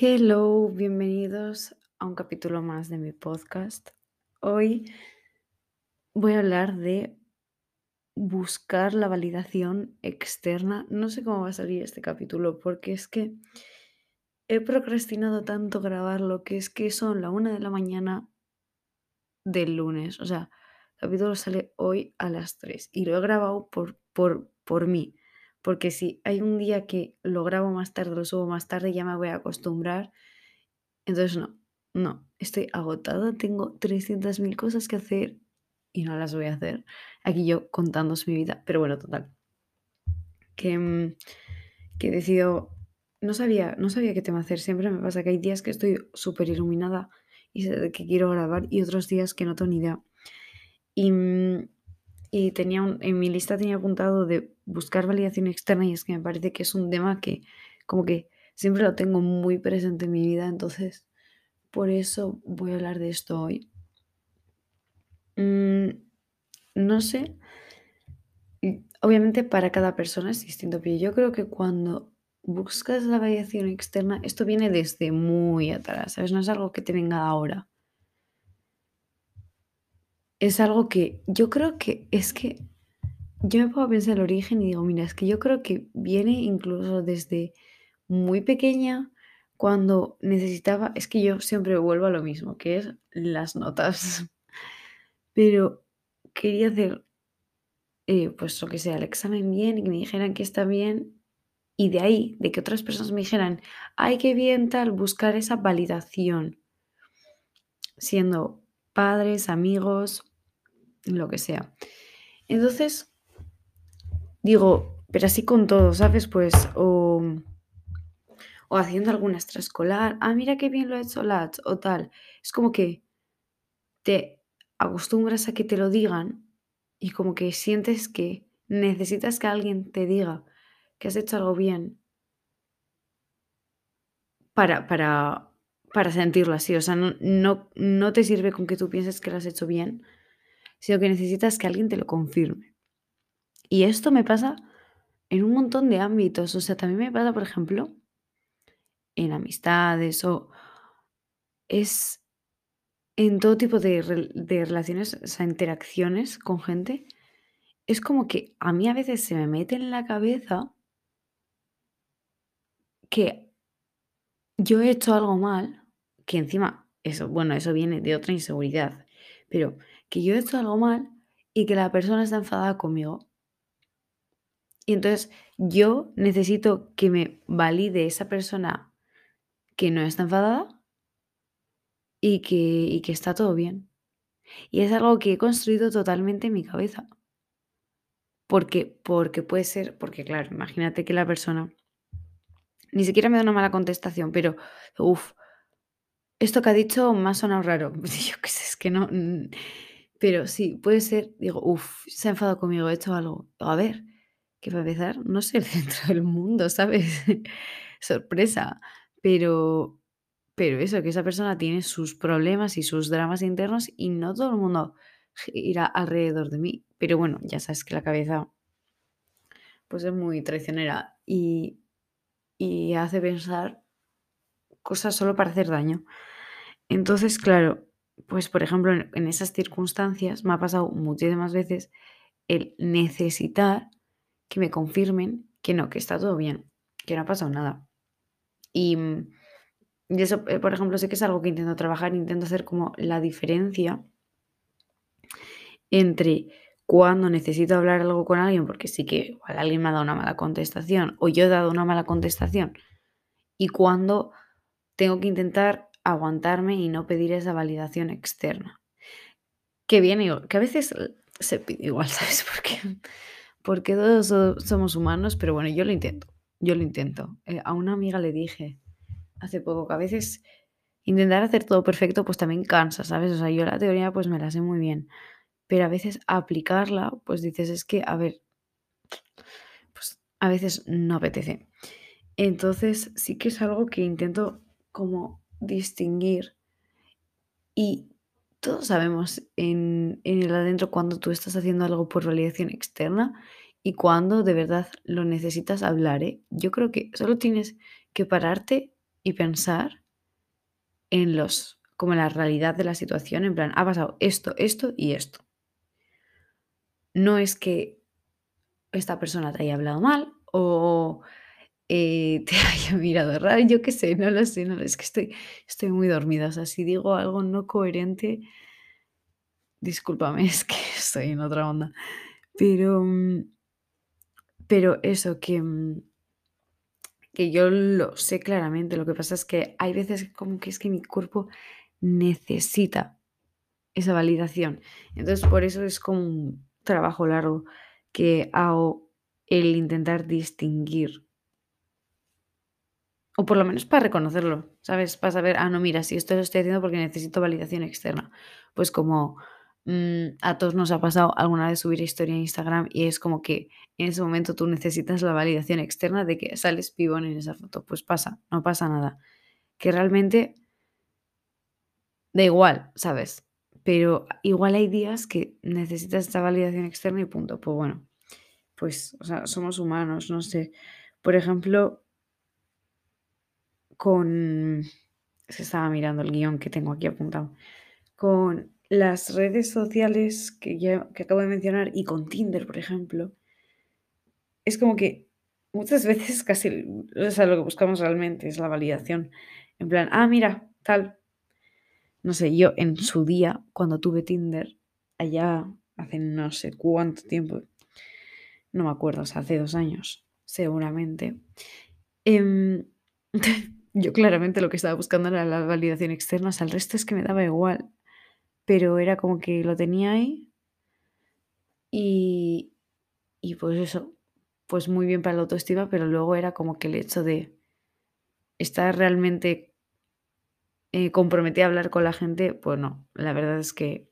Hello, bienvenidos a un capítulo más de mi podcast. Hoy voy a hablar de buscar la validación externa. No sé cómo va a salir este capítulo porque es que he procrastinado tanto grabarlo que es que son la una de la mañana del lunes. O sea, el capítulo sale hoy a las 3 y lo he grabado por, por, por mí. Porque si hay un día que lo grabo más tarde, lo subo más tarde, ya me voy a acostumbrar. Entonces no, no, estoy agotada, tengo 300.000 cosas que hacer y no las voy a hacer. Aquí yo contándos mi vida, pero bueno, total. Que, mm, que he decidido, no sabía, no sabía qué tema hacer, siempre me pasa que hay días que estoy súper iluminada y sé qué quiero grabar y otros días que no tengo ni idea. Y, mm, y tenía un- en mi lista tenía apuntado de buscar validación externa y es que me parece que es un tema que como que siempre lo tengo muy presente en mi vida, entonces por eso voy a hablar de esto hoy. Mm, no sé, obviamente para cada persona es distinto, pero yo creo que cuando buscas la validación externa, esto viene desde muy atrás, ¿sabes? No es algo que te venga ahora. Es algo que yo creo que es que yo me a pensar el origen y digo, mira, es que yo creo que viene incluso desde muy pequeña, cuando necesitaba, es que yo siempre vuelvo a lo mismo, que es las notas, pero quería hacer eh, pues lo que sea, el examen bien y que me dijeran que está bien. Y de ahí, de que otras personas me dijeran, ay, qué bien tal, buscar esa validación, siendo padres, amigos, lo que sea. Entonces, digo, pero así con todo, ¿sabes? Pues, o, o haciendo alguna extraescolar, ah, mira qué bien lo ha hecho Lats, o tal. Es como que te acostumbras a que te lo digan y como que sientes que necesitas que alguien te diga que has hecho algo bien para, para, para sentirlo así. O sea, no, no, no te sirve con que tú pienses que lo has hecho bien, sino que necesitas que alguien te lo confirme. Y esto me pasa en un montón de ámbitos. O sea, también me pasa, por ejemplo, en amistades o es en todo tipo de, rel- de relaciones, o sea, interacciones con gente. Es como que a mí a veces se me mete en la cabeza que yo he hecho algo mal, que encima, eso, bueno, eso viene de otra inseguridad, pero que yo he hecho algo mal y que la persona está enfadada conmigo. Y entonces yo necesito que me valide esa persona que no está enfadada y que, y que está todo bien. Y es algo que he construido totalmente en mi cabeza. Porque, porque puede ser, porque claro, imagínate que la persona ni siquiera me da una mala contestación, pero, uff, Esto que ha dicho me ha sonado raro. Yo qué sé, es que no. Pero sí, puede ser. Digo, uff, se ha enfadado conmigo, he hecho algo. A ver, que para empezar, no sé el centro del mundo, ¿sabes? Sorpresa. Pero, pero eso, que esa persona tiene sus problemas y sus dramas internos y no todo el mundo irá alrededor de mí. Pero bueno, ya sabes que la cabeza pues es muy traicionera y, y hace pensar cosas solo para hacer daño. Entonces, claro, pues por ejemplo, en, esas circunstancias me ha pasado muchísimas veces el necesitar que me confirmen que no, que está todo bien, que no ha pasado nada. Y, mm, eso, eh, por ejemplo, sé que es algo que intento trabajar, intento hacer como la diferencia entre cuando necesito hablar algo con alguien, porque sí que alguien me ha dado una mala contestación o yo he dado una mala contestación, y cuando tengo que intentar aguantarme y no pedir esa validación externa. Que viene que a veces se pide igual, ¿sabes? Porque, todos so- somos humanos, pero bueno, yo lo intento, yo lo intento. Eh, a una amiga le dije hace poco que a veces intentar hacer todo perfecto pues también cansa, ¿sabes? O sea, yo la teoría pues me la sé muy bien, pero a veces aplicarla pues dices, es que, a ver, pues a veces no apetece. Entonces sí que es algo que intento como distinguir Y todos sabemos en, en el adentro cuando tú estás haciendo algo por validación externa y cuando de verdad lo necesitas hablar, ¿eh? Yo creo que solo tienes que pararte y pensar en los, como en la realidad de la situación, en plan, ha pasado esto, esto y esto. No es que esta persona te haya hablado mal o eh, te haya mirado raro, yo qué sé, no lo sé, no, es que estoy, estoy muy dormida, o sea, si digo algo no coherente, discúlpame, es que estoy en otra onda, pero, mm, pero eso, que, mm, que yo lo sé claramente, lo que pasa es que hay veces como que es que mi cuerpo necesita esa validación, entonces por eso es como un trabajo largo que hago el intentar distinguir o por lo menos para reconocerlo, ¿sabes? Para saber, ah, no, mira, si esto lo estoy haciendo porque necesito validación externa. Pues como mm, a todos nos ha pasado alguna vez subir historia en Instagram y es como que en ese momento tú necesitas la validación externa de que sales pibón en esa foto. Pues pasa, no pasa nada. Que realmente da igual, ¿sabes? Pero igual hay días que necesitas esta validación externa y punto. Pues bueno, pues, o sea, somos humanos, no sé. Por ejemplo, con... Se estaba mirando el guion que tengo aquí apuntado. Con las redes sociales que, ya, que acabo de mencionar y con Tinder, por ejemplo, es como que muchas veces casi o sea, lo que buscamos realmente es la validación. En plan, ah, mira, tal. No sé, yo en su día, cuando tuve Tinder, allá hace no sé cuánto tiempo, no me acuerdo, o sea, hace dos años, seguramente. Eh, Yo claramente lo que estaba buscando era la validación externa, o sea, el resto es que me daba igual, pero era como que lo tenía ahí y, y pues eso, pues muy bien para la autoestima, pero luego era como que el hecho de estar realmente eh, comprometida a hablar con la gente, pues no, la verdad es que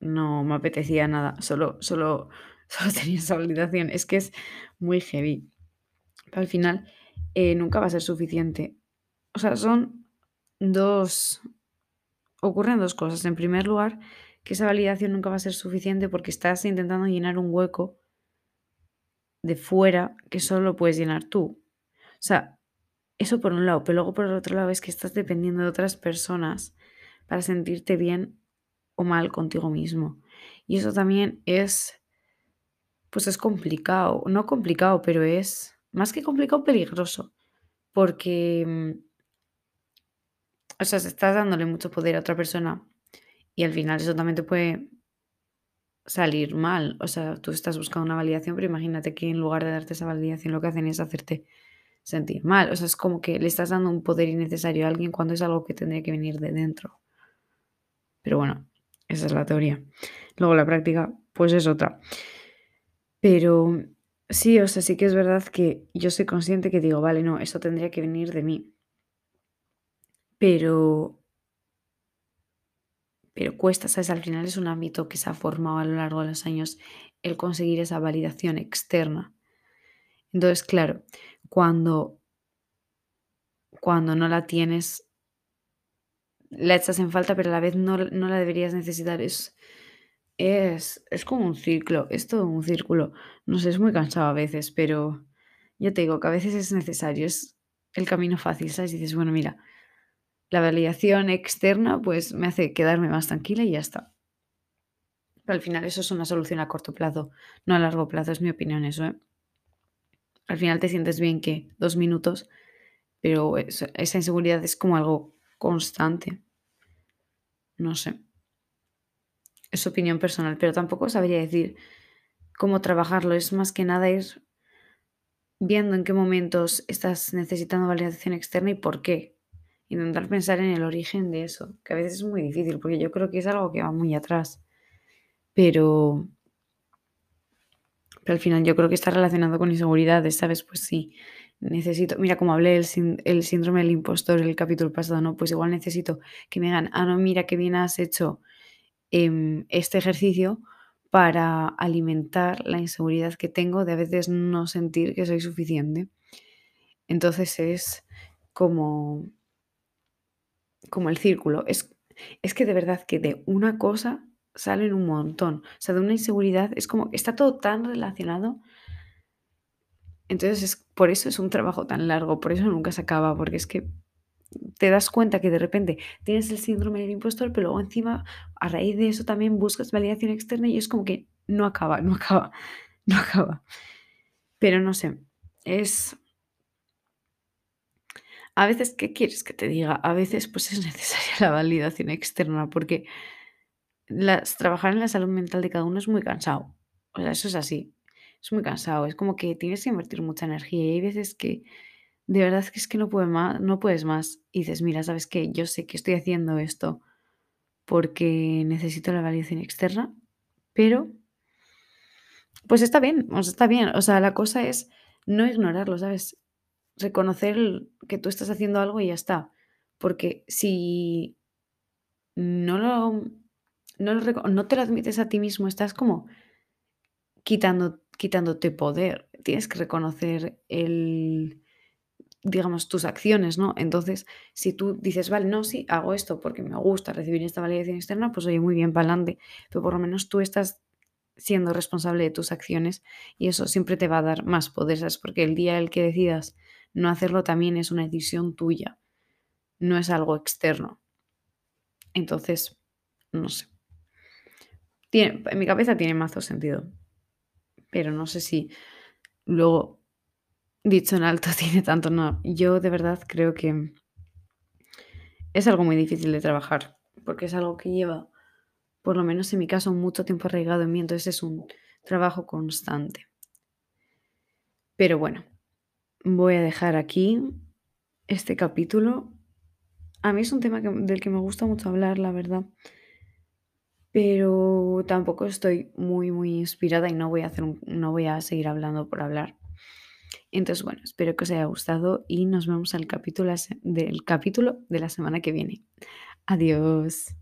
no me apetecía nada, solo, solo, solo tenía esa validación, es que es muy heavy. Al final eh, nunca va a ser suficiente o sea, son dos, ocurren dos cosas. En primer lugar, que esa validación nunca va a ser suficiente porque estás intentando llenar un hueco de fuera que solo lo puedes llenar tú. O sea, eso por un lado, pero luego por el otro lado es que estás dependiendo de otras personas para sentirte bien o mal contigo mismo. Y eso también es, pues es complicado, no complicado, pero es más que complicado, peligroso, porque mm, o sea, se estás dándole mucho poder a otra persona y al final eso también te puede salir mal. O sea, tú estás buscando una validación, pero imagínate que en lugar de darte esa validación lo que hacen es hacerte sentir mal. O sea, es como que le estás dando un poder innecesario a alguien cuando es algo que tendría que venir de dentro. Pero bueno, esa es la teoría. Luego la práctica, pues es otra. Pero sí, o sea, sí que es verdad que yo soy consciente que digo, vale, no, eso tendría que venir de mí. Pero pero cuesta, ¿sabes? Al final es un ámbito que se ha formado a lo largo de los años el conseguir esa validación externa. Entonces, claro, cuando, cuando no la tienes, la echas en falta, pero a la vez no, no la deberías necesitar. Es, es, es como un ciclo, es todo un círculo. No sé, es muy cansado a veces, pero yo te digo que a veces es necesario, es el camino fácil, ¿sabes? Dices, bueno, mira, la validación externa pues me hace quedarme más tranquila y ya está. Pero al final eso es una solución a corto plazo, no a largo plazo, es mi opinión eso. ¿eh? Al final te sientes bien que dos minutos, pero esa inseguridad es como algo constante. No sé. Es opinión personal, pero tampoco sabría decir cómo trabajarlo. Es más que nada ir viendo en qué momentos estás necesitando validación externa y por qué intentar pensar en el origen de eso, que a veces es muy difícil, porque yo creo que es algo que va muy atrás. Pero, al final yo creo que está relacionado con inseguridades, ¿sabes? Pues sí, necesito, mira, como hablé del el síndrome del impostor el capítulo pasado, ¿no? Pues igual necesito que me digan, ah, no, mira, qué bien has hecho em, este ejercicio para alimentar la inseguridad que tengo de a veces no sentir que soy suficiente. Entonces es como como el círculo. Es, es que de verdad que de una cosa salen un montón. O sea, de una inseguridad es como, está todo tan relacionado. Entonces, es, por eso es un trabajo tan largo, por eso nunca se acaba, porque es que te das cuenta que de repente tienes el síndrome del impostor, pero luego encima, a raíz de eso también buscas validación externa y es como que no acaba, no acaba, no acaba. Pero no sé, es... A veces, ¿qué quieres que te diga? A veces pues es necesaria la validación externa porque las, trabajar en la salud mental de cada uno es muy cansado. O sea, eso es así. Es muy cansado. Es como que tienes que invertir mucha energía y hay veces que de verdad que es que no, puedes más, no puedes más. Y dices, mira, ¿sabes qué? Yo sé que estoy haciendo esto porque necesito la validación externa, pero pues está bien, está bien. O sea, la cosa es no ignorarlo, ¿sabes? Reconocer que tú estás haciendo algo y ya está. Porque si no lo, no, te lo admites a ti mismo, estás como quitando, quitándote poder. Tienes que reconocer el, digamos, tus acciones, ¿no? Entonces, si tú dices, vale, no, sí, hago esto porque me gusta recibir esta validación externa, pues oye, muy bien, para adelante. Pero por lo menos tú estás siendo responsable de tus acciones y eso siempre te va a dar más poder. Porque el día en el que decidas no hacerlo también es una decisión tuya, no es algo externo. Entonces, no sé. Tiene, en mi cabeza tiene mazo sentido, pero no sé si luego dicho en alto tiene tanto, no. Yo de verdad creo que es algo muy difícil de trabajar, porque es algo que lleva, por lo menos en mi caso, mucho tiempo arraigado en mí, entonces es un trabajo constante. Pero bueno, voy a dejar aquí este capítulo. A mí es un tema del que me gusta mucho hablar, la verdad. Pero tampoco estoy muy, muy inspirada y no voy a, hacer no voy a seguir hablando por hablar. Entonces, bueno, espero que os haya gustado y nos vemos al capítulo del capítulo de la semana que viene. Adiós.